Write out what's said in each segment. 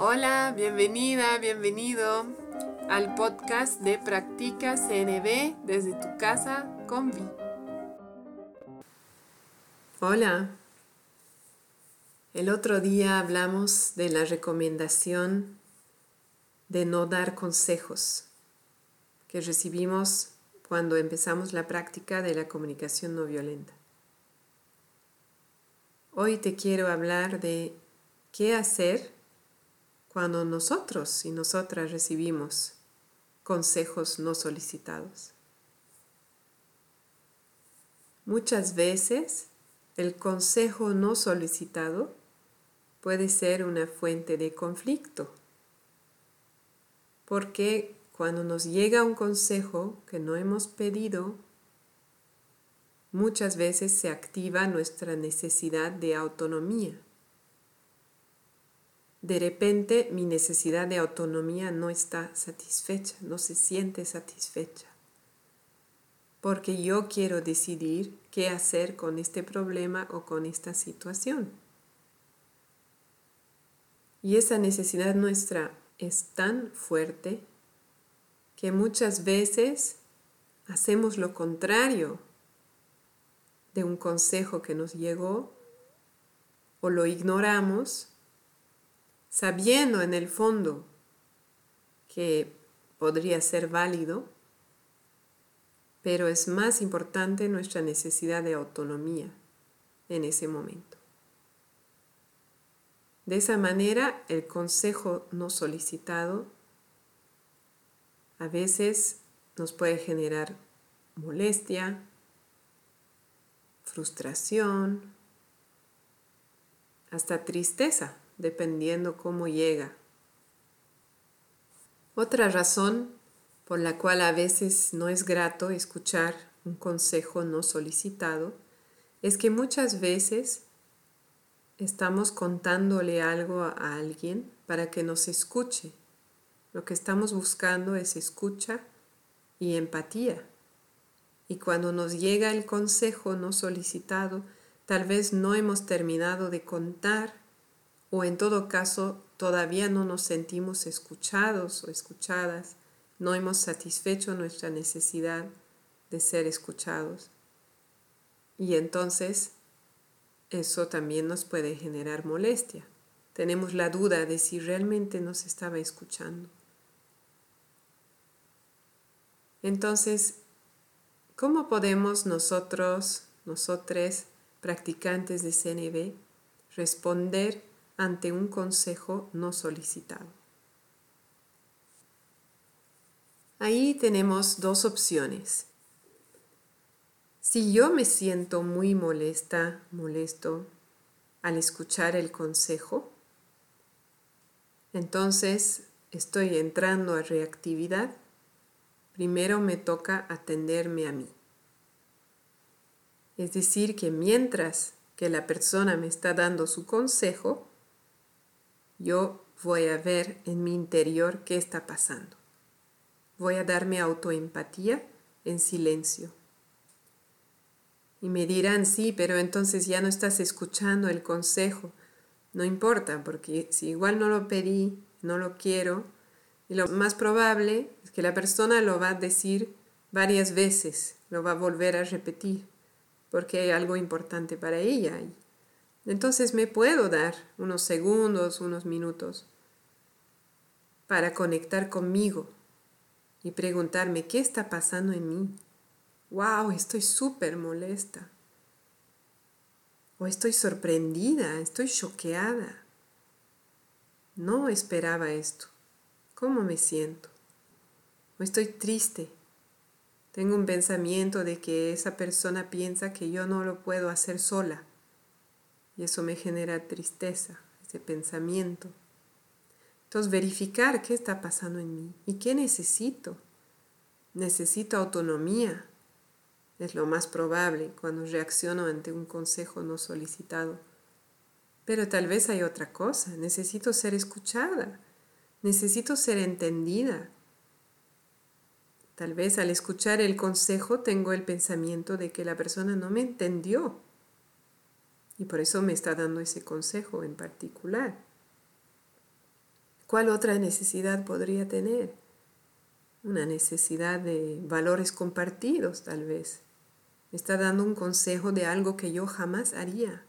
Hola, bienvenida, bienvenido al podcast de Practica CNB desde tu casa con Vi. Hola, el otro día hablamos de la recomendación de no dar consejos que recibimos cuando empezamos la práctica de la comunicación no violenta. Hoy te quiero hablar de qué hacer cuando nosotros y nosotras recibimos consejos no solicitados. Muchas veces el consejo no solicitado puede ser una fuente de conflicto, porque cuando nos llega un consejo que no hemos pedido, muchas veces se activa nuestra necesidad de autonomía de repente mi necesidad de autonomía no está satisfecha, no se siente satisfecha. Porque yo quiero decidir qué hacer con este problema o con esta situación. Y esa necesidad nuestra es tan fuerte que muchas veces hacemos lo contrario de un consejo que nos llegó o lo ignoramos sabiendo en el fondo que podría ser válido, pero es más importante nuestra necesidad de autonomía en ese momento. De esa manera, el consejo no solicitado a veces nos puede generar molestia, frustración, hasta tristeza dependiendo cómo llega. Otra razón por la cual a veces no es grato escuchar un consejo no solicitado es que muchas veces estamos contándole algo a alguien para que nos escuche. Lo que estamos buscando es escucha y empatía. Y cuando nos llega el consejo no solicitado, tal vez no hemos terminado de contar o en todo caso todavía no nos sentimos escuchados o escuchadas, no hemos satisfecho nuestra necesidad de ser escuchados. Y entonces eso también nos puede generar molestia. Tenemos la duda de si realmente nos estaba escuchando. Entonces, ¿cómo podemos nosotros, nosotros, practicantes de CNB, responder ante un consejo no solicitado. Ahí tenemos dos opciones. Si yo me siento muy molesta, molesto al escuchar el consejo, entonces estoy entrando a reactividad. Primero me toca atenderme a mí. Es decir, que mientras que la persona me está dando su consejo, yo voy a ver en mi interior qué está pasando. Voy a darme autoempatía en silencio. Y me dirán, sí, pero entonces ya no estás escuchando el consejo. No importa, porque si igual no lo pedí, no lo quiero, y lo más probable es que la persona lo va a decir varias veces, lo va a volver a repetir, porque hay algo importante para ella. Entonces me puedo dar unos segundos, unos minutos para conectar conmigo y preguntarme qué está pasando en mí. ¡Wow! Estoy súper molesta. O estoy sorprendida, estoy choqueada. No esperaba esto. ¿Cómo me siento? O estoy triste. Tengo un pensamiento de que esa persona piensa que yo no lo puedo hacer sola y eso me genera tristeza, ese pensamiento. Entonces, verificar qué está pasando en mí y qué necesito. Necesito autonomía. Es lo más probable cuando reacciono ante un consejo no solicitado. Pero tal vez hay otra cosa. Necesito ser escuchada. Necesito ser entendida. Tal vez al escuchar el consejo tengo el pensamiento de que la persona no me entendió y por eso me está dando ese consejo en particular. ¿Cuál otra necesidad podría tener? Una necesidad de valores compartidos, tal vez. Me está dando un consejo de algo que yo jamás haría.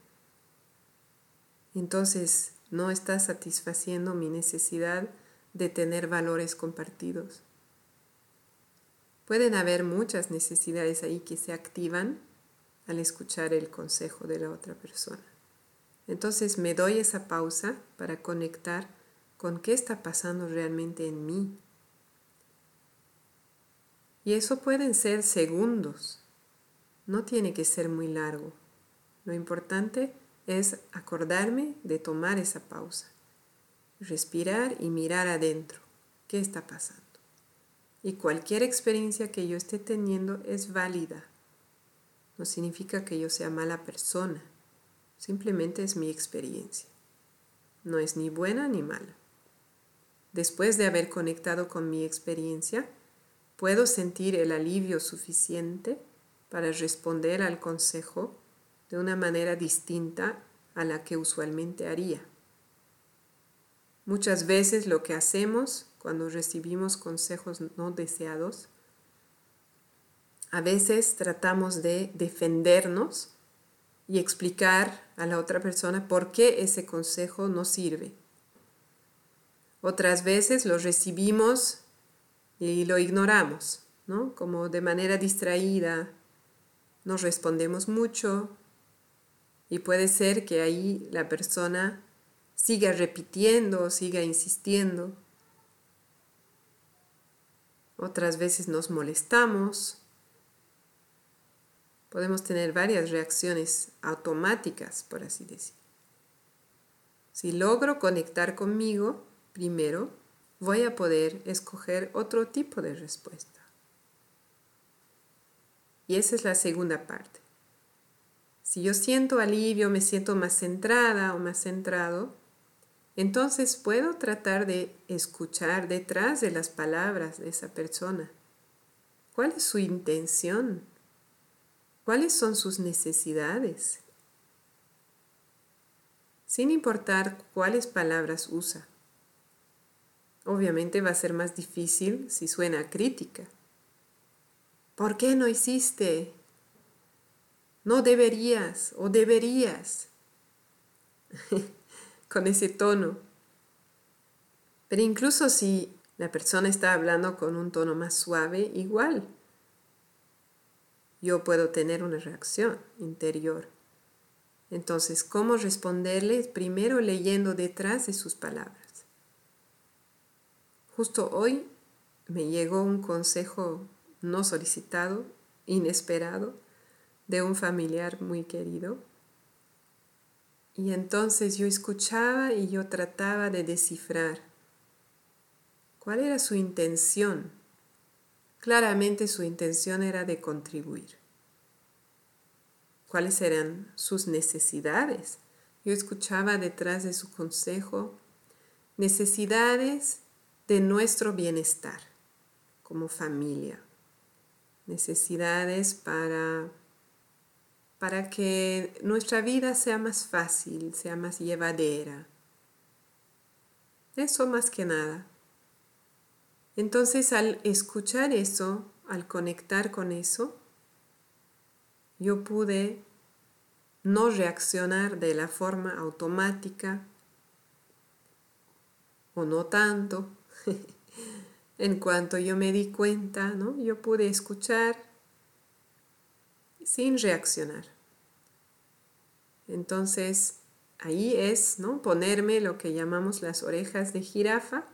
Entonces, no está satisfaciendo mi necesidad de tener valores compartidos. Pueden haber muchas necesidades ahí que se activan al escuchar el consejo de la otra persona. Entonces me doy esa pausa para conectar con qué está pasando realmente en mí. Y eso pueden ser segundos, no tiene que ser muy largo. Lo importante es acordarme de tomar esa pausa, respirar y mirar adentro qué está pasando. Y cualquier experiencia que yo esté teniendo es válida. No significa que yo sea mala persona, simplemente es mi experiencia. No es ni buena ni mala. Después de haber conectado con mi experiencia, puedo sentir el alivio suficiente para responder al consejo de una manera distinta a la que usualmente haría. Muchas veces lo que hacemos cuando recibimos consejos no deseados, a veces tratamos de defendernos y explicar a la otra persona por qué ese consejo no sirve. Otras veces lo recibimos y lo ignoramos, ¿no? Como de manera distraída, nos respondemos mucho y puede ser que ahí la persona siga repitiendo, siga insistiendo. Otras veces nos molestamos. Podemos tener varias reacciones automáticas, por así decir. Si logro conectar conmigo, primero voy a poder escoger otro tipo de respuesta. Y esa es la segunda parte. Si yo siento alivio, me siento más centrada o más centrado, entonces puedo tratar de escuchar detrás de las palabras de esa persona. ¿Cuál es su intención? ¿Cuáles son sus necesidades? Sin importar cuáles palabras usa. Obviamente va a ser más difícil si suena crítica. ¿Por qué no hiciste? No deberías o deberías. con ese tono. Pero incluso si la persona está hablando con un tono más suave, igual yo puedo tener una reacción interior. Entonces, ¿cómo responderle? Primero leyendo detrás de sus palabras. Justo hoy me llegó un consejo no solicitado, inesperado, de un familiar muy querido. Y entonces yo escuchaba y yo trataba de descifrar cuál era su intención. Claramente su intención era de contribuir. ¿Cuáles eran sus necesidades? Yo escuchaba detrás de su consejo necesidades de nuestro bienestar como familia, necesidades para, para que nuestra vida sea más fácil, sea más llevadera. Eso más que nada. Entonces al escuchar eso, al conectar con eso, yo pude no reaccionar de la forma automática o no tanto. En cuanto yo me di cuenta, ¿no? yo pude escuchar sin reaccionar. Entonces, ahí es ¿no? ponerme lo que llamamos las orejas de jirafa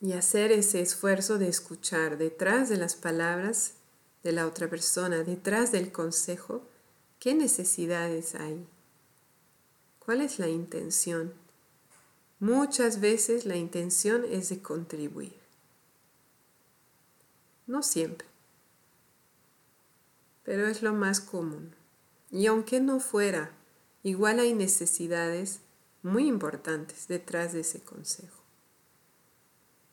y hacer ese esfuerzo de escuchar detrás de las palabras de la otra persona, detrás del consejo, qué necesidades hay, cuál es la intención. Muchas veces la intención es de contribuir. No siempre, pero es lo más común. Y aunque no fuera, igual hay necesidades muy importantes detrás de ese consejo.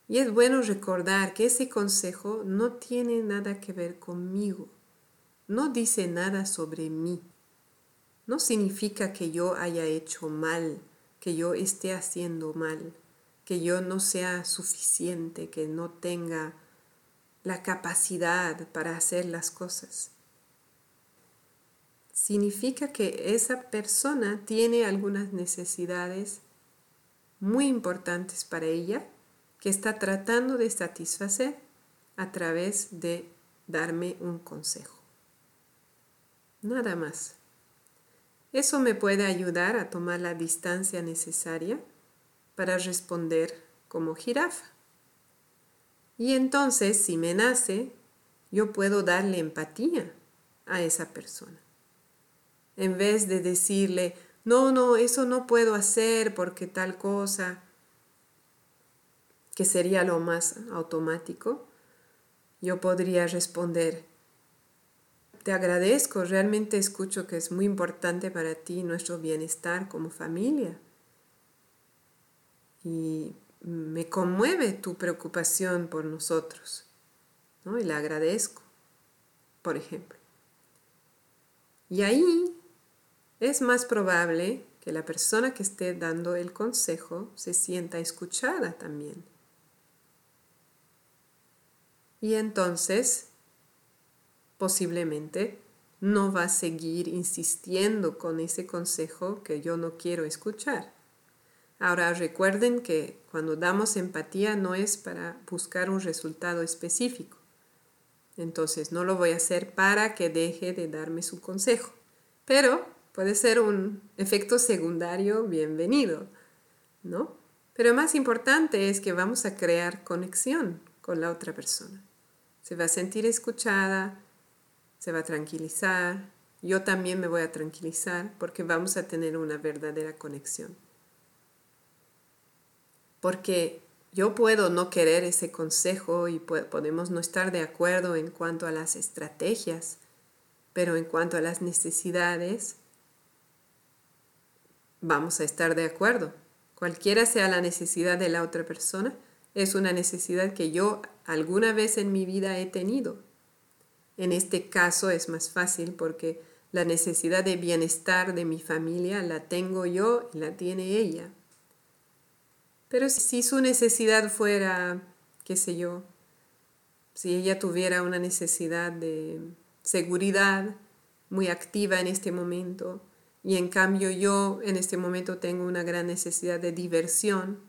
Y es bueno recordar que ese consejo no tiene nada que ver conmigo, no dice nada sobre mí, no significa que yo haya hecho mal que yo esté haciendo mal, que yo no sea suficiente, que no tenga la capacidad para hacer las cosas. Significa que esa persona tiene algunas necesidades muy importantes para ella que está tratando de satisfacer a través de darme un consejo. Nada más. Eso me puede ayudar a tomar la distancia necesaria para responder como jirafa. Y entonces, si me nace, yo puedo darle empatía a esa persona. En vez de decirle, no, no, eso no puedo hacer porque tal cosa, que sería lo más automático, yo podría responder, te agradezco, realmente escucho que es muy importante para ti nuestro bienestar como familia. Y me conmueve tu preocupación por nosotros. ¿no? Y le agradezco, por ejemplo. Y ahí es más probable que la persona que esté dando el consejo se sienta escuchada también. Y entonces, posiblemente, no va a seguir insistiendo con ese consejo que yo no quiero escuchar. Ahora recuerden que cuando damos empatía no es para buscar un resultado específico. Entonces no lo voy a hacer para que deje de darme su consejo. Pero puede ser un efecto secundario bienvenido, ¿no? Pero más importante es que vamos a crear conexión con la otra persona. Se va a sentir escuchada, se va a tranquilizar, yo también me voy a tranquilizar porque vamos a tener una verdadera conexión. Porque yo puedo no querer ese consejo y podemos no estar de acuerdo en cuanto a las estrategias, pero en cuanto a las necesidades, vamos a estar de acuerdo. Cualquiera sea la necesidad de la otra persona, es una necesidad que yo alguna vez en mi vida he tenido. En este caso es más fácil porque la necesidad de bienestar de mi familia la tengo yo y la tiene ella. Pero si su necesidad fuera, qué sé yo, si ella tuviera una necesidad de seguridad muy activa en este momento y en cambio yo en este momento tengo una gran necesidad de diversión,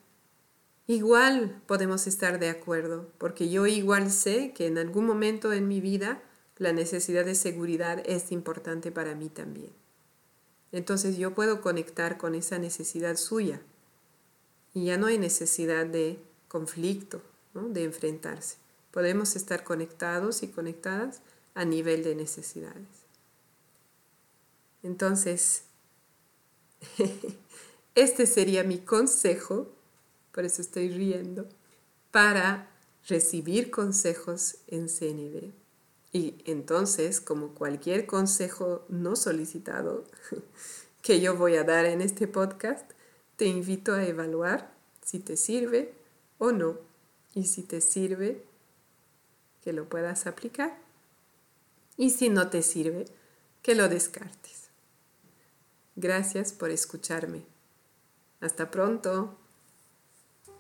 igual podemos estar de acuerdo, porque yo igual sé que en algún momento en mi vida la necesidad de seguridad es importante para mí también. Entonces yo puedo conectar con esa necesidad suya y ya no hay necesidad de conflicto, de enfrentarse. Podemos estar conectados y conectadas a nivel de necesidades. Entonces, este sería mi consejo, por eso estoy riendo, para recibir consejos en CNB. Y entonces, como cualquier consejo no solicitado que yo voy a dar en este podcast, te invito a evaluar si te sirve o no. Y si te sirve, que lo puedas aplicar. Y si no te sirve, que lo descartes. Gracias por escucharme. Hasta pronto.